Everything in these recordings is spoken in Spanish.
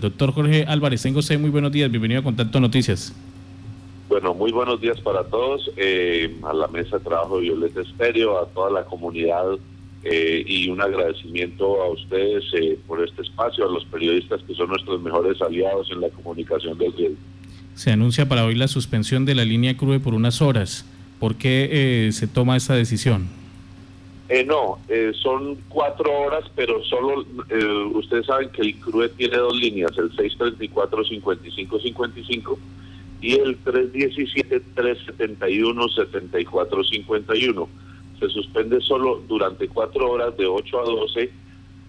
Doctor Jorge Álvarez, tengo usted muy buenos días, bienvenido a Contacto Noticias. Bueno, muy buenos días para todos, eh, a la mesa de trabajo de Violeta Estéreo, a toda la comunidad eh, y un agradecimiento a ustedes eh, por este espacio, a los periodistas que son nuestros mejores aliados en la comunicación del riesgo. Se anuncia para hoy la suspensión de la línea CRUE por unas horas. ¿Por qué se toma esta decisión? Eh, no, eh, son cuatro horas, pero solo eh, ustedes saben que el CRUE tiene dos líneas, el 634-5555 y el 317-371-7451. Se suspende solo durante cuatro horas de 8 a 12,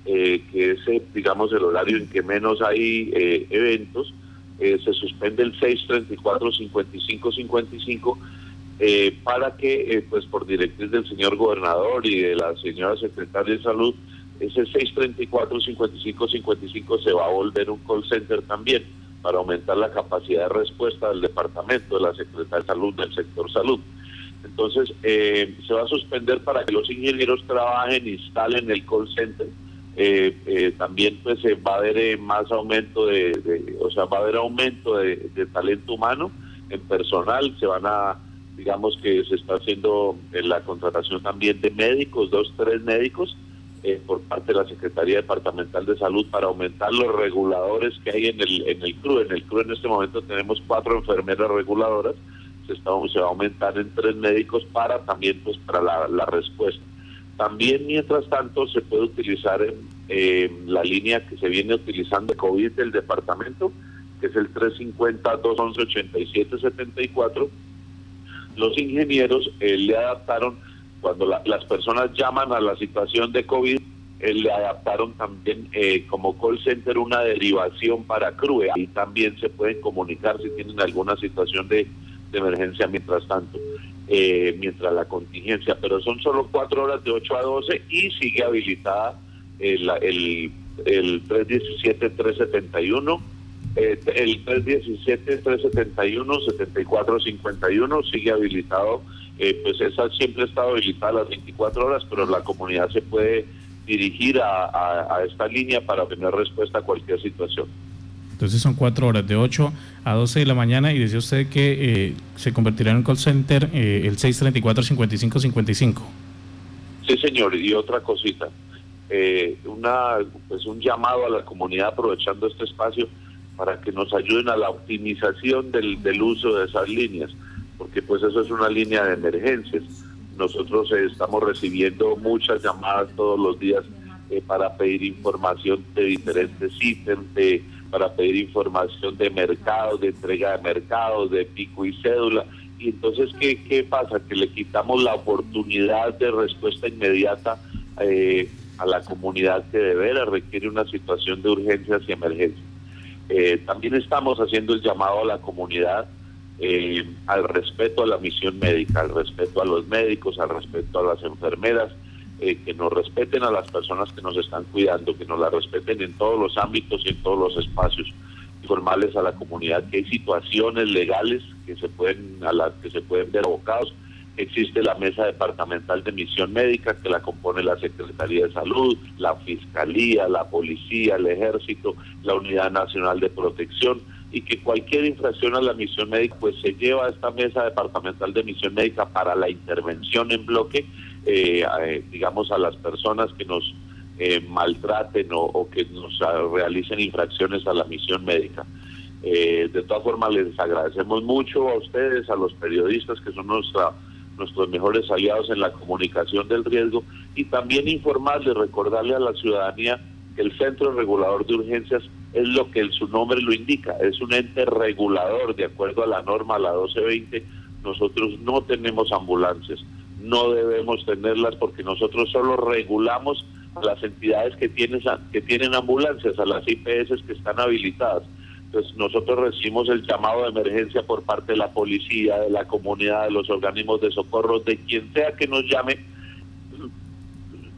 que es, digamos, el horario en que menos hay eventos. se suspende el 634-5555 eh, para que, eh, pues por directriz del señor gobernador y de la señora secretaria de salud, ese 634-5555 se va a volver un call center también para aumentar la capacidad de respuesta del departamento, de la Secretaría de Salud, del sector salud. Entonces, eh, se va a suspender para que los ingenieros trabajen, instalen el call center. también pues va a haber más aumento de, o sea, va a haber aumento de talento humano en personal, se van a digamos que se está haciendo en eh, la contratación también de médicos, dos, tres médicos, eh, por parte de la Secretaría Departamental de Salud para aumentar los reguladores que hay en el, en el CRU. En el CRU en este momento tenemos cuatro enfermeras reguladoras, se, está, se va a aumentar en tres médicos para también pues para la, respuesta. También, mientras tanto, se puede utilizar en, la línea que se viene utilizando COVID del departamento, que es el 350-211-8774, los ingenieros eh, le adaptaron, cuando las personas llaman a la situación de COVID, eh, le adaptaron también eh, como call center una derivación para CRUE. y también se pueden comunicar si tienen alguna situación de, emergencia mientras tanto, mientras la contingencia. Pero son solo cuatro horas de 8 a 12 y sigue habilitada el, el, el 317-371 eh, el 317-371-7451 sigue habilitado, eh, pues esa siempre ha estado habilitada las 24 horas, pero la comunidad se puede dirigir a, esta línea para tener respuesta a cualquier situación. Entonces son cuatro horas, de 8 a 12 de la mañana, y decía usted que eh, se convertirá en un call center el 634-5555. Sí, señor, y otra cosita, una pues un llamado a la comunidad aprovechando este espacio para que nos ayuden a la optimización del, uso de esas líneas, porque pues eso es una línea de emergencias. Nosotros eh, estamos recibiendo muchas llamadas todos los días eh, para pedir información de diferentes ítems, de, para pedir información de mercados, de entrega de mercados, de pico y cédula. Y entonces, ¿qué, qué pasa? Que le quitamos la oportunidad de respuesta inmediata eh, a la comunidad que de veras requiere una situación de urgencias y emergencias. Eh, también estamos haciendo el llamado a la comunidad eh, al respeto a la misión médica, al respeto a los médicos, al respeto a las enfermeras, eh, que nos respeten a las personas que nos están cuidando, que nos la respeten en todos los ámbitos y en todos los espacios. Informales a la comunidad que hay situaciones legales que se pueden a las que se pueden ver abocados Existe la Mesa Departamental de Misión Médica que la compone la Secretaría de Salud, la Fiscalía, la Policía, el Ejército, la Unidad Nacional de Protección y que cualquier infracción a la misión médica pues se lleva a esta Mesa Departamental de Misión Médica para la intervención en bloque, eh, eh, digamos a las personas que nos eh, maltraten o, que nos realicen infracciones a la misión médica. de todas formas, les agradecemos mucho a ustedes, a los periodistas que son nuestra nuestros mejores aliados en la comunicación del riesgo y también informarle, recordarle a la ciudadanía que el Centro Regulador de Urgencias es lo que su nombre lo indica, es un ente regulador de acuerdo a la norma, la 1220. Nosotros no tenemos ambulancias, no debemos tenerlas porque nosotros solo regulamos a las entidades que tienen, que tienen ambulancias, a las IPS que están habilitadas entonces nosotros recibimos el llamado de emergencia por parte de la policía, de la comunidad, de los organismos de socorro, de quien sea que nos llame,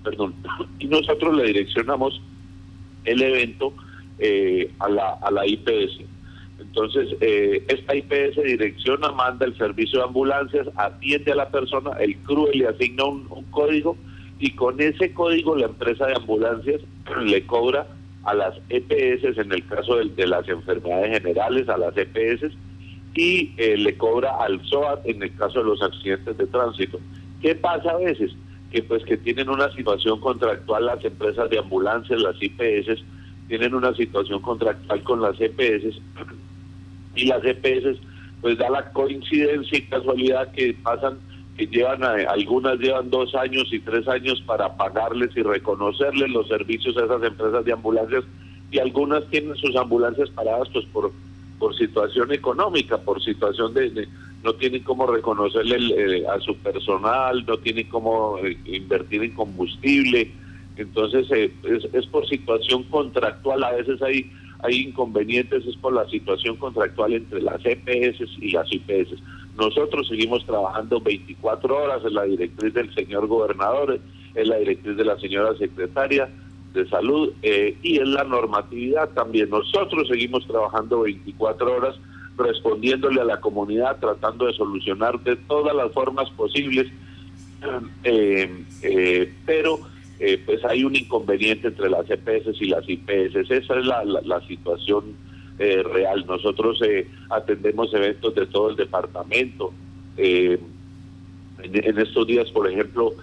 perdón, y nosotros le direccionamos el evento eh, a, la, a la IPS. Entonces, eh, esta IPS direcciona, manda el servicio de ambulancias, atiende a la persona, el CRUE le asigna un código y con ese código la empresa de ambulancias le cobra a las EPS en el caso de, las enfermedades generales, a las EPS, y eh, le cobra al SOAT en el caso de los accidentes de tránsito. ¿Qué pasa a veces? Que pues que tienen una situación contractual las empresas de ambulancias, las IPS, tienen una situación contractual con las EPS y las EPS pues da la coincidencia y casualidad que pasan que llevan algunas llevan dos años y tres años para pagarles y reconocerles los servicios a esas empresas de ambulancias y algunas tienen sus ambulancias paradas pues por por situación económica por situación de, no tienen cómo reconocerle eh, a su personal no tienen cómo eh, invertir en combustible entonces eh, es, es por situación contractual a veces hay hay inconvenientes es por la situación contractual entre las EPS y las IPS. Nosotros seguimos trabajando 24 horas en la directriz del señor gobernador, en la directriz de la señora secretaria de salud eh, y en la normatividad también. Nosotros seguimos trabajando 24 horas respondiéndole a la comunidad, tratando de solucionar de todas las formas posibles, eh, eh, pero eh, pues hay un inconveniente entre las EPS y las IPS. Esa es la, situación eh, real. Nosotros eh, atendemos eventos de todo el departamento. En, estos días, por ejemplo,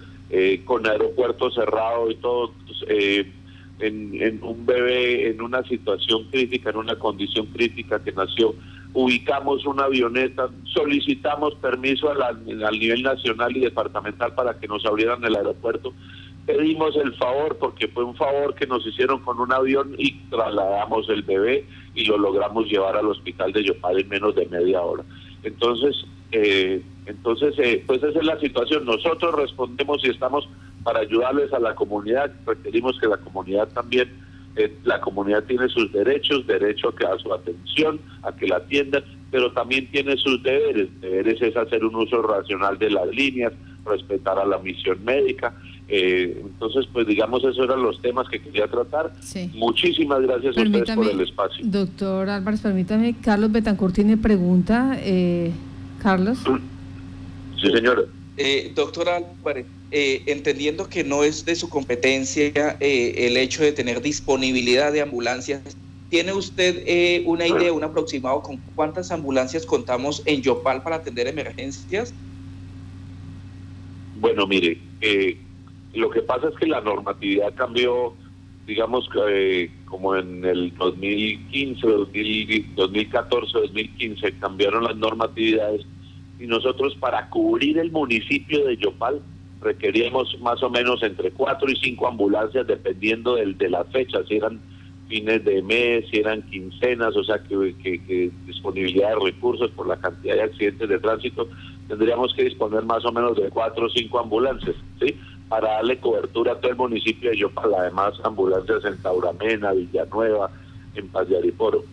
con aeropuerto cerrado y todo, pues, en, un bebé en una situación crítica, en una condición crítica que nació, ubicamos una avioneta, solicitamos permiso al nivel nacional y departamental para que nos abrieran el aeropuerto pedimos el favor porque fue un favor que nos hicieron con un avión y trasladamos el bebé y lo logramos llevar al hospital de Yopal en menos de media hora. Entonces, eh, entonces eh, pues esa es la situación. Nosotros respondemos y estamos para ayudarles a la comunidad. Requerimos que la comunidad también, eh, la comunidad tiene sus derechos, derecho a, que, a su atención, a que la atiendan, pero también tiene sus deberes. Deberes es hacer un uso racional de las líneas, respetar a la misión médica eh, entonces, pues digamos, esos eran los temas que quería tratar. Muchísimas gracias a ustedes por el espacio. Doctor Álvarez, permítame, Carlos Betancourt tiene pregunta. Eh, Carlos. Sí, señora. Eh, doctor Álvarez, eh, entendiendo que no es de su competencia el hecho de tener disponibilidad de ambulancias, ¿tiene usted una idea, un aproximado con cuántas ambulancias contamos en Yopal para atender emergencias? Bueno, mire, eh, lo que pasa es que la normatividad cambió, digamos, eh, como en el 2015, 2014, 2015, cambiaron las normatividades y nosotros para cubrir el municipio de Yopal requeríamos más o menos entre cuatro y cinco ambulancias dependiendo del, de las fechas, si eran fines de mes, si eran quincenas, o sea que, que, disponibilidad de recursos por la cantidad de accidentes de tránsito, tendríamos que disponer más o menos de cuatro o cinco ambulancias, ¿sí? Para darle cobertura a todo el municipio de Yopal, además ambulancias en Tauramena, Villanueva, en Paz de Ariporo.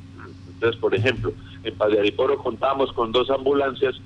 Entonces, por ejemplo, en Paz de Ariporo contamos con dos ambulancias,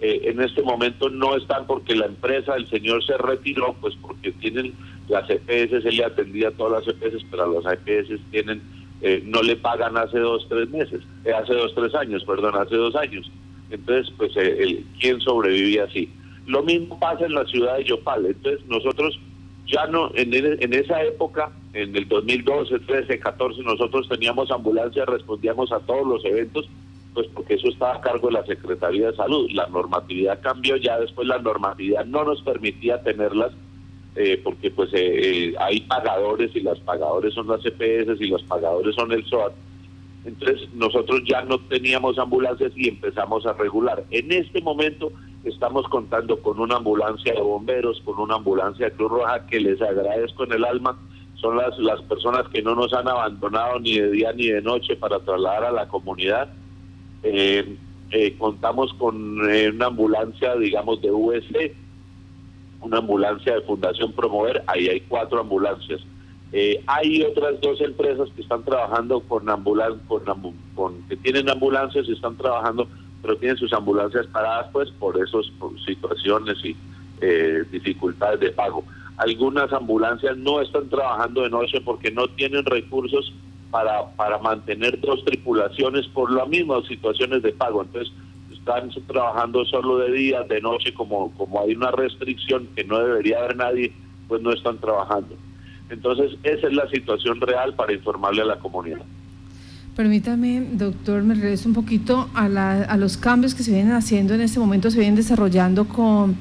eh, en este momento no están porque la empresa, el señor se retiró, pues porque tienen las EPS, se le atendía a todas las EPS, pero las EPS tienen, eh, no le pagan hace dos, tres meses, eh, hace dos, tres años, perdón, hace dos años. Entonces, pues, el, ¿quién sobrevivía así? Lo mismo pasa en la ciudad de Yopal. Entonces nosotros ya no, en, esa época, en el 2012, 13, 14, nosotros teníamos ambulancias, respondíamos a todos los eventos, pues porque eso estaba a cargo de la Secretaría de Salud. La normatividad cambió, ya después la normatividad no nos permitía tenerlas, eh, porque pues eh, eh, hay pagadores y las pagadores son las EPS y los pagadores son el SOAT. Entonces nosotros ya no teníamos ambulancias y empezamos a regular. En este momento estamos contando con una ambulancia de bomberos, con una ambulancia de Cruz Roja que les agradezco en el alma. Son las, las personas que no nos han abandonado ni de día ni de noche para trasladar a la comunidad. Eh, eh, contamos con eh, una ambulancia, digamos, de USC, una ambulancia de Fundación Promover, ahí hay cuatro ambulancias. hay otras dos empresas que están trabajando con ambulancias, con, con, que tienen ambulancias y están trabajando pero tienen sus ambulancias paradas pues por esas situaciones y eh, dificultades de pago. Algunas ambulancias no están trabajando de noche porque no tienen recursos para, para mantener dos tripulaciones por las mismas situaciones de pago. Entonces están trabajando solo de día, de noche, como, como hay una restricción que no debería haber nadie, pues no están trabajando. Entonces, esa es la situación real para informarle a la comunidad. Permítame, doctor, me regreso un poquito a, a los cambios que se vienen haciendo en este momento, se vienen desarrollando con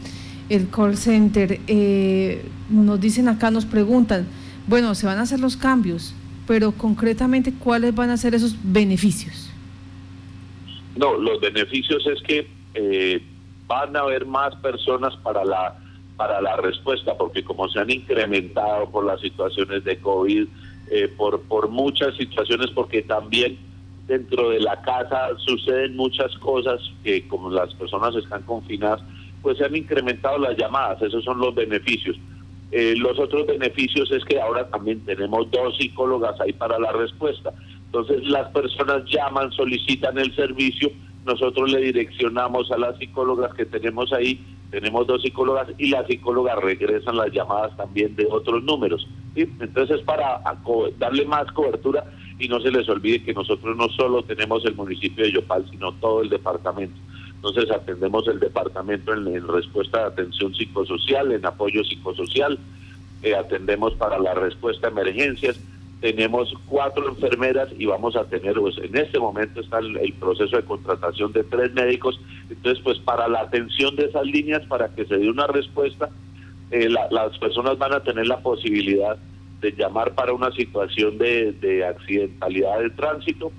el call center. Eh, nos dicen acá, nos preguntan, bueno, se van a hacer los cambios, pero concretamente, ¿cuáles van a ser esos beneficios? No, los beneficios es que eh, van a haber más personas para la para la respuesta, porque como se han incrementado por las situaciones de COVID, eh, por, muchas situaciones, porque también dentro de la casa suceden muchas cosas que como las personas están confinadas, pues se han incrementado las llamadas, esos son los beneficios. Eh, los otros beneficios es que ahora también tenemos dos psicólogas ahí para la respuesta. Entonces las personas llaman, solicitan el servicio, nosotros le direccionamos a las psicólogas que tenemos ahí tenemos dos psicólogas y las psicólogas regresan las llamadas también de otros números. Entonces, para darle más cobertura y no se les olvide que nosotros no solo tenemos el municipio de Yopal, sino todo el departamento. Entonces, atendemos el departamento en, respuesta de atención psicosocial, en apoyo psicosocial, eh, atendemos para la respuesta a emergencias, tenemos cuatro enfermeras y vamos a tener, pues en este momento está el, proceso de contratación de tres médicos, entonces pues para la atención de esas líneas, para que se dé una respuesta, eh, las personas van a tener la posibilidad de llamar para una situación de, accidentalidad de tránsito,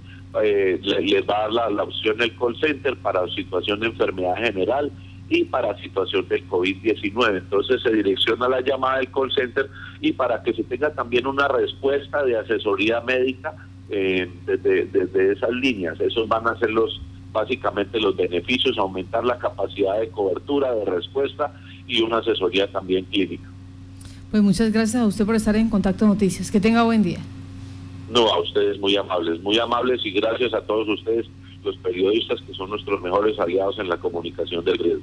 eh, les va a dar la, la opción el call center para situación de enfermedad general, y para situación del COVID-19. Entonces se direcciona la llamada del call center y para que se tenga también una respuesta de asesoría médica eh, desde, esas líneas. Esos van a ser los básicamente los beneficios, aumentar la capacidad de cobertura, de respuesta y una asesoría también clínica. Pues muchas gracias a usted por estar en Contacto Noticias. Que tenga buen día. No, a ustedes muy amables, muy amables y gracias a todos ustedes, los periodistas que son nuestros mejores aliados en la comunicación del riesgo.